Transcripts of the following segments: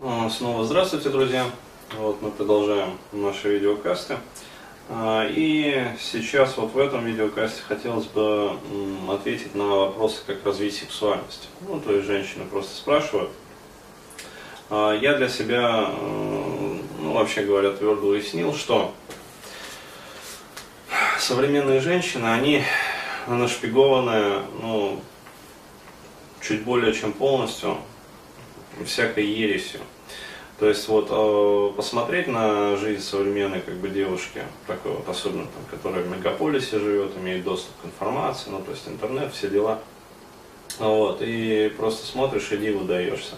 А, снова здравствуйте, друзья. Вот мы продолжаем наши видеокасты. А, и сейчас вот в этом видеокасте хотелось бы ответить на вопросы, как развить сексуальность. Ну, то есть женщины просто спрашивают. А, я для себя, ну, вообще говоря, твердо уяснил, что современные женщины, они нашпигованы, ну, чуть более чем полностью всякой ересью. То есть вот э, посмотреть на жизнь современной как бы девушки, такой вот особенно там, которая в мегаполисе живет, имеет доступ к информации, ну то есть интернет, все дела. Вот, и просто смотришь и диву даешься.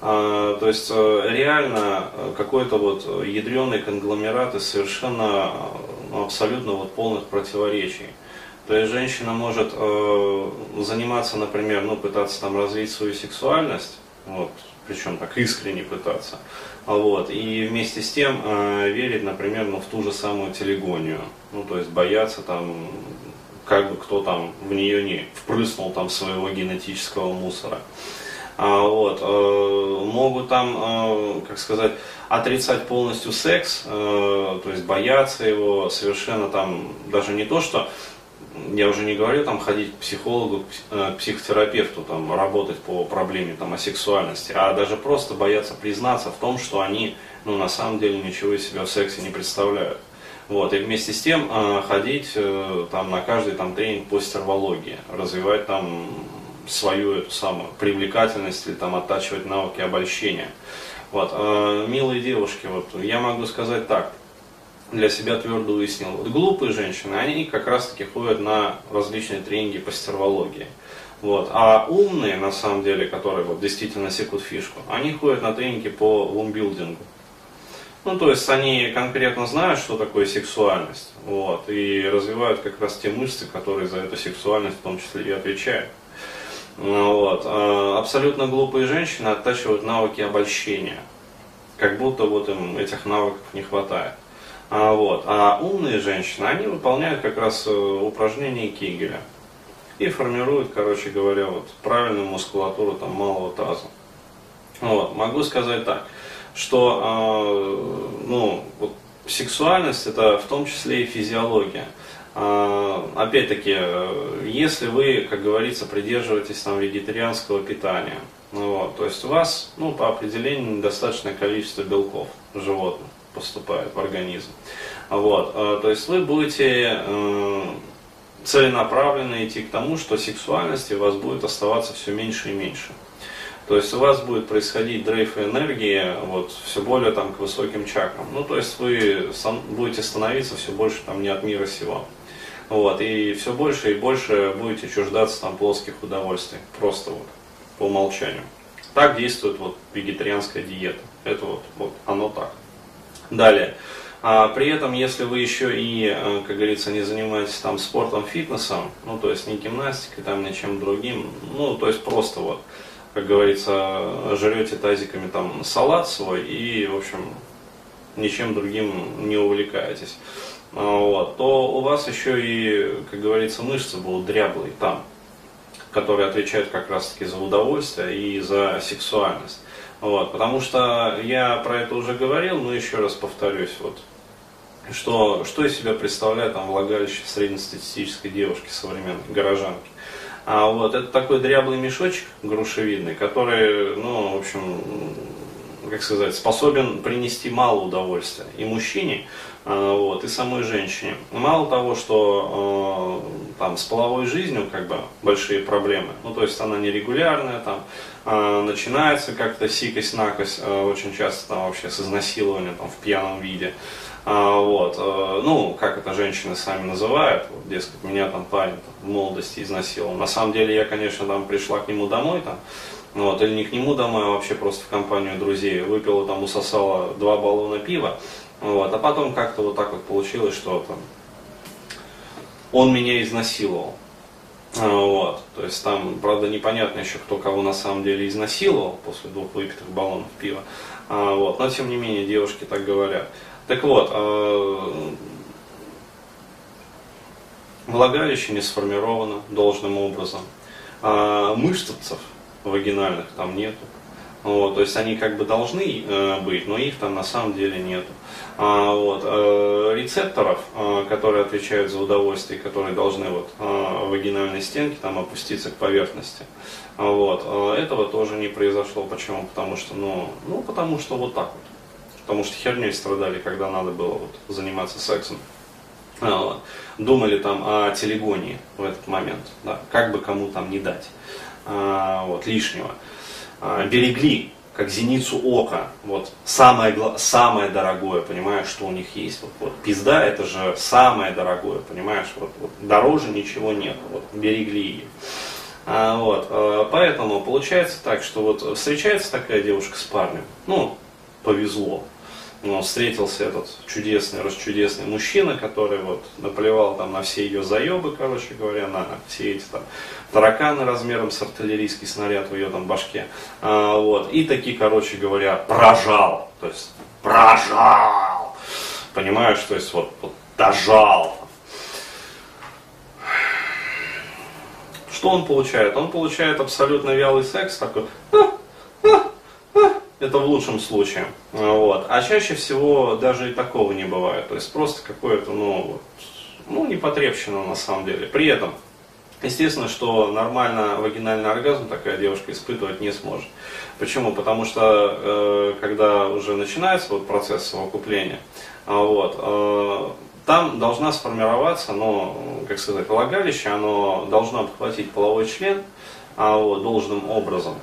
А, то есть э, реально э, какой-то вот ядреный конгломерат из совершенно ну, абсолютно вот полных противоречий. То есть женщина может э, заниматься, например, ну, пытаться там развить свою сексуальность, вот, причем так искренне пытаться, вот, и вместе с тем э, верить, например, ну, в ту же самую телегонию, ну, то есть бояться там, как бы кто там в нее не впрыснул там своего генетического мусора. А, вот, э, могут там, э, как сказать, отрицать полностью секс, э, то есть бояться его совершенно там, даже не то, что я уже не говорю там ходить к психологу, к э, психотерапевту, там, работать по проблеме там, о сексуальности, а даже просто бояться признаться в том, что они ну, на самом деле ничего из себя в сексе не представляют. Вот, и вместе с тем э, ходить э, там, на каждый там, тренинг по стервологии, развивать там свою эту самую привлекательность или там оттачивать навыки обольщения. Вот, милые девушки, вот я могу сказать так, для себя твердо уяснил. Вот глупые женщины, они как раз таки ходят на различные тренинги по стервологии. Вот. А умные, на самом деле, которые вот действительно секут фишку, они ходят на тренинги по лумбилдингу. Ну, то есть они конкретно знают, что такое сексуальность, вот, и развивают как раз те мышцы, которые за эту сексуальность в том числе и отвечают. Ну, вот. А абсолютно глупые женщины оттачивают навыки обольщения, как будто вот им этих навыков не хватает. А, вот. а умные женщины, они выполняют как раз э, упражнения Кегеля и формируют, короче говоря, вот правильную мускулатуру там, малого таза. Вот. Могу сказать так, что э, ну, вот, сексуальность это в том числе и физиология. Э, опять-таки, если вы, как говорится, придерживаетесь там, вегетарианского питания, ну, вот, то есть у вас ну, по определению недостаточное количество белков животных поступает в организм. Вот, э, то есть вы будете э, целенаправленно идти к тому, что сексуальности у вас будет оставаться все меньше и меньше. То есть у вас будет происходить дрейф энергии вот, все более там, к высоким чакрам. Ну, то есть вы будете становиться все больше там, не от мира сего. Вот, и все больше и больше будете чуждаться там плоских удовольствий. Просто вот, по умолчанию. Так действует вот вегетарианская диета. Это вот, вот оно так. Далее. А при этом, если вы еще и, э, как говорится, не занимаетесь там спортом, фитнесом, ну, то есть не гимнастикой, там, ничем другим, ну, то есть просто вот, как говорится, жрете тазиками там салат свой и, в общем, ничем другим не увлекаетесь, а, вот, то у вас еще и, как говорится, мышцы будут дряблые там, которые отвечают как раз-таки за удовольствие и за сексуальность. Вот, потому что я про это уже говорил, но еще раз повторюсь, вот, что, что из себя представляет там влагалище среднестатистической девушки современной, горожанки. А вот это такой дряблый мешочек грушевидный, который, ну, в общем, как сказать, способен принести мало удовольствия и мужчине, а, вот, и самой женщине. Мало того, что э, там с половой жизнью как бы большие проблемы, ну то есть она нерегулярная, там э, начинается как-то сикость-накость, э, очень часто там вообще с изнасилования там в пьяном виде. А, вот, э, ну, как это женщины сами называют, вот, дескать, меня там парень там, в молодости изнасиловал. На самом деле я, конечно, там пришла к нему домой, там, ну, вот, или не к нему домой, а вообще просто в компанию друзей, выпила там, усосала два баллона пива, вот, а потом как-то вот так вот получилось, что там, он меня изнасиловал. А, вот, то есть там, правда, непонятно еще, кто кого на самом деле изнасиловал после двух выпитых баллонов пива. А, вот, но тем не менее девушки так говорят. Так вот, а, влагалище не сформировано должным образом. А, мышцев вагинальных там нету. Вот, то есть они как бы должны э, быть, но их там на самом деле нету. А, вот, э, рецепторов, э, которые отвечают за удовольствие, которые должны вот, э, вагинальной стенки там опуститься к поверхности. Вот, э, этого тоже не произошло. Почему? Потому что, ну, ну, потому что вот так вот. Потому что херней страдали, когда надо было вот, заниматься сексом. А. Думали там о телегонии в этот момент, да, как бы кому там не дать а, вот, лишнего. А, берегли, как зеницу ока, вот, самое, самое дорогое, понимаешь, что у них есть. Вот, вот, пизда это же самое дорогое, понимаешь, вот, вот, дороже ничего нет, вот, берегли ее. А, вот, а, поэтому получается так, что вот встречается такая девушка с парнем, ну, повезло, ну, встретился этот чудесный, расчудесный мужчина, который вот наплевал там на все ее заебы, короче говоря, на все эти там тараканы размером с артиллерийский снаряд в ее там башке. А, вот, и таки, короче говоря, прожал. То есть прожал. Понимаешь, то есть вот, вот дожал. Что он получает? Он получает абсолютно вялый секс, такой, это в лучшем случае. Вот. А чаще всего даже и такого не бывает. То есть просто какое-то, ну, ну, непотребщина на самом деле. При этом, естественно, что нормально вагинальный оргазм такая девушка испытывать не сможет. Почему? Потому что э, когда уже начинается вот процесс совокупления, вот, э, там должна сформироваться, ну, как сказать, влагалище, оно должно обхватить половой член а, вот, должным образом.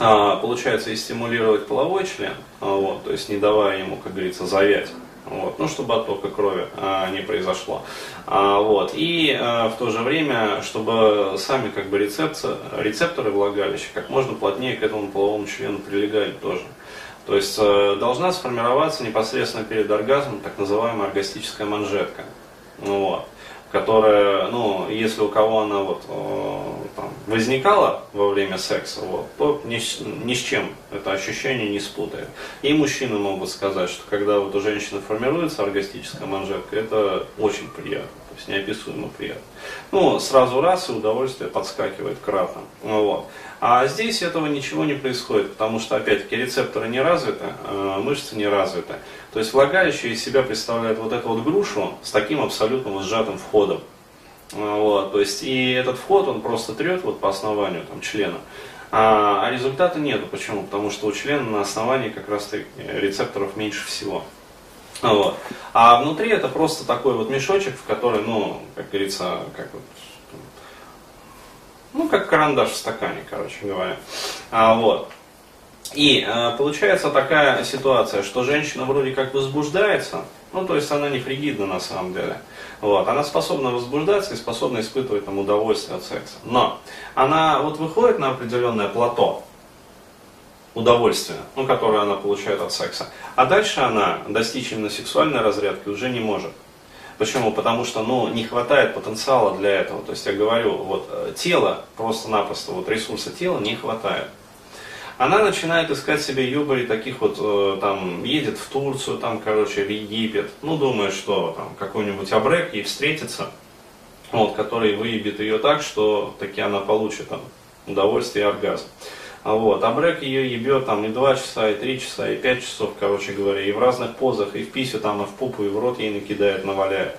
А, получается и стимулировать половой член, а, вот, то есть не давая ему, как говорится, завять. Вот, ну, чтобы оттока крови а, не произошло. А, вот, и а, в то же время, чтобы сами как бы рецепторы, рецепторы влагалища как можно плотнее к этому половому члену прилегали тоже. То есть а, должна сформироваться непосредственно перед оргазмом так называемая оргастическая манжетка. Вот которая, ну, если у кого она вот э, там, возникала во время секса, вот, то ни, ни с чем это ощущение не спутает. И мужчины могут сказать, что когда вот у женщины формируется оргастическая манжетка, это очень приятно, есть неописуемо приятно. Ну, сразу раз и удовольствие подскакивает кратно. Вот. А здесь этого ничего не происходит, потому что, опять-таки, рецепторы не развиты, э, мышцы не развиты. То есть влагалище из себя представляет вот эту вот грушу с таким абсолютно сжатым входом. А, вот, то есть и этот вход он просто трет вот по основанию там, члена. А, а результата нету. Почему? Потому что у члена на основании как раз рецепторов меньше всего. Вот. А внутри это просто такой вот мешочек, в который, ну, как говорится, как вот, ну, как карандаш в стакане, короче говоря. А, вот. И э, получается такая ситуация, что женщина вроде как возбуждается, ну то есть она не фригидна на самом деле. Вот, она способна возбуждаться и способна испытывать там удовольствие от секса. Но она вот выходит на определенное плато удовольствия, ну, которое она получает от секса. А дальше она достичь именно сексуальной разрядки уже не может. Почему? Потому что ну, не хватает потенциала для этого. То есть я говорю, вот э, тело просто-напросто, вот ресурса тела не хватает она начинает искать себе юбари таких вот, э, там, едет в Турцию, там, короче, в Египет, ну, думает, что там какой-нибудь абрек ей встретится, вот, который выебет ее так, что таки она получит там удовольствие и оргазм. А вот, абрек ее ебет там и 2 часа, и 3 часа, и 5 часов, короче говоря, и в разных позах, и в писю там, и в пупу, и в рот ей накидает, наваляет.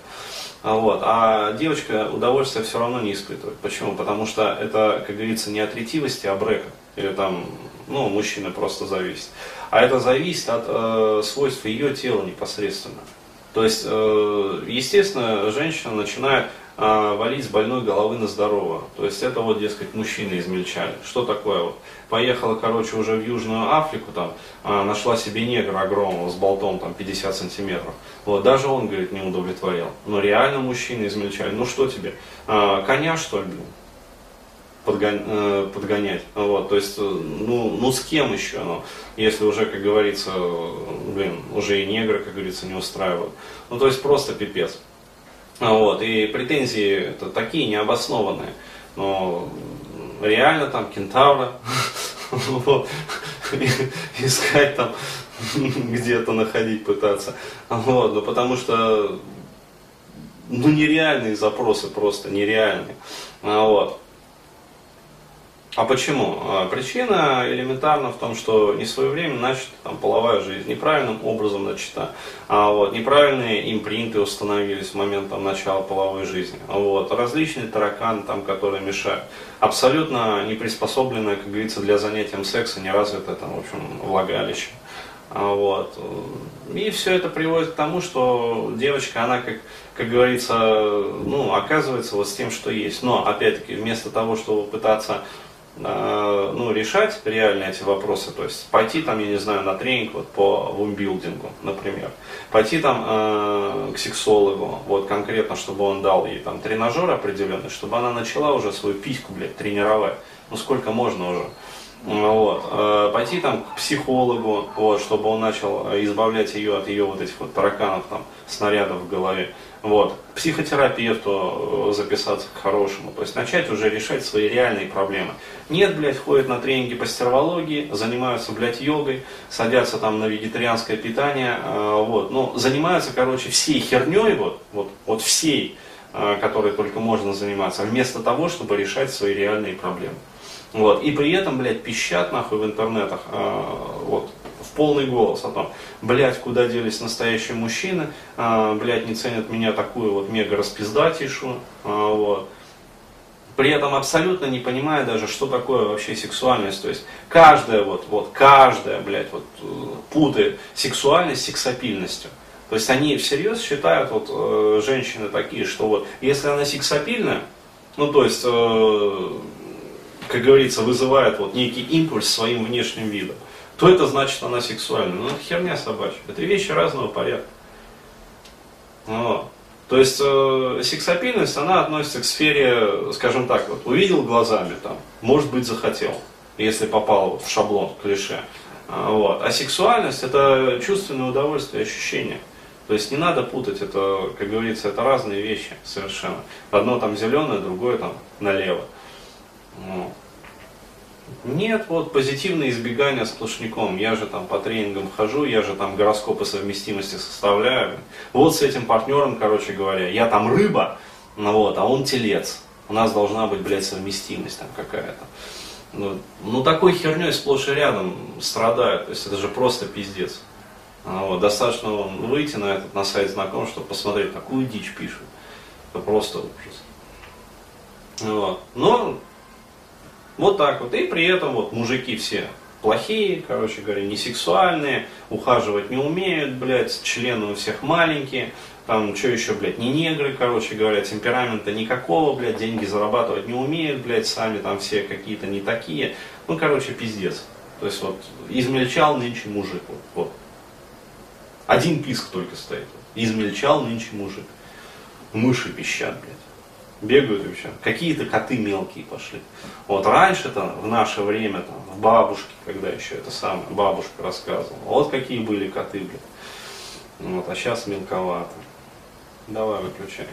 А, вот. а девочка удовольствия все равно не испытывает. Почему? Потому что это, как говорится, не от ретивости, а брека. Или там ну, мужчины просто зависит. А это зависит от э, свойств ее тела непосредственно. То есть, э, естественно, женщина начинает э, валить с больной головы на здоровую. То есть это вот, дескать, мужчины измельчали. Что такое вот? Поехала, короче, уже в Южную Африку, там, э, нашла себе негра огромного с болтом там 50 сантиметров. Вот, даже он, говорит, не удовлетворил. Но реально мужчины измельчали. Ну что тебе? Э, коня, что ли, э, подгонять. Вот, то есть, э, ну, ну с кем еще, ну, если уже, как говорится, блин, уже и негры, как говорится, не устраивают. Ну, то есть просто пипец. Вот, и претензии это такие необоснованные. Но реально там кентавра, искать там, где-то находить пытаться. Вот, ну потому что ну нереальные запросы просто нереальные. Вот. А почему? А, причина элементарна в том, что не своевременно начата там, половая жизнь, неправильным образом начата, а, вот, неправильные импринты установились в момент там, начала половой жизни, вот, различные тараканы, там, которые мешают. Абсолютно не приспособленное, как говорится, для занятия сексом, не развитое там, в общем, влагалище. А, вот. И все это приводит к тому, что девочка, она, как, как говорится, ну, оказывается вот с тем, что есть. Но, опять-таки, вместо того, чтобы пытаться ну, решать реально эти вопросы, то есть пойти там, я не знаю, на тренинг вот, по вумбилдингу, например, пойти там э, к сексологу, вот конкретно, чтобы он дал ей там тренажер определенный, чтобы она начала уже свою письку, блядь, тренировать. Ну сколько можно уже. Вот. Э, пойти там к психологу, вот, чтобы он начал избавлять ее от ее вот этих вот тараканов, там, снарядов в голове. Вот. Психотерапевту э, записаться к хорошему. То есть начать уже решать свои реальные проблемы. Нет, блядь, ходят на тренинги по стервологии, занимаются, блядь, йогой, садятся там на вегетарианское питание, э, вот. Ну, занимаются, короче, всей херней, вот, вот, вот всей, которой только можно заниматься, вместо того, чтобы решать свои реальные проблемы. Вот. И при этом, блядь, пищат нахуй в интернетах, э, вот, полный голос о том, блядь, куда делись настоящие мужчины, э, блядь, не ценят меня такую вот мега распиздатейшую, э, вот. При этом абсолютно не понимая даже, что такое вообще сексуальность. То есть каждая вот, вот каждая, блядь, вот путает сексуальность сексапильностью. То есть они всерьез считают, вот э, женщины такие, что вот если она сексапильная, ну то есть э, как говорится, вызывает вот некий импульс своим внешним видом, то это значит она сексуальна. Ну, это херня собачья. Это вещи разного порядка. Вот. То есть э, сексапильность, она относится к сфере, скажем так, вот, увидел глазами, там, может быть, захотел, если попал вот, в шаблон, клише. А, вот. А сексуальность это чувственное удовольствие, ощущение. То есть не надо путать, это, как говорится, это разные вещи совершенно. Одно там зеленое, другое там налево. Ну, нет, вот позитивное избегание сплошняком. Я же там по тренингам хожу, я же там гороскопы совместимости составляю. Вот с этим партнером, короче говоря, я там рыба, ну вот, а он телец. У нас должна быть, блядь, совместимость там какая-то. Ну, ну такой херней сплошь и рядом страдают. То есть это же просто пиздец. А вот, достаточно выйти на этот на сайт знаком, чтобы посмотреть, какую дичь пишут. Это просто ужас. Вот. Но вот так вот. И при этом вот мужики все плохие, короче говоря, не сексуальные, ухаживать не умеют, блядь, члены у всех маленькие, там, что еще, блядь, не негры, короче говоря, темперамента никакого, блядь, деньги зарабатывать не умеют, блядь, сами там все какие-то не такие. Ну, короче, пиздец. То есть вот измельчал нынче мужик. Вот, вот. Один писк только стоит. Измельчал нынче мужик. Мыши пищат, блядь бегают вообще. Какие-то коты мелкие пошли. Вот раньше-то, в наше время, там, в бабушке, когда еще это самое, бабушка рассказывала, вот какие были коты, блядь. Вот, а сейчас мелковато. Давай выключай.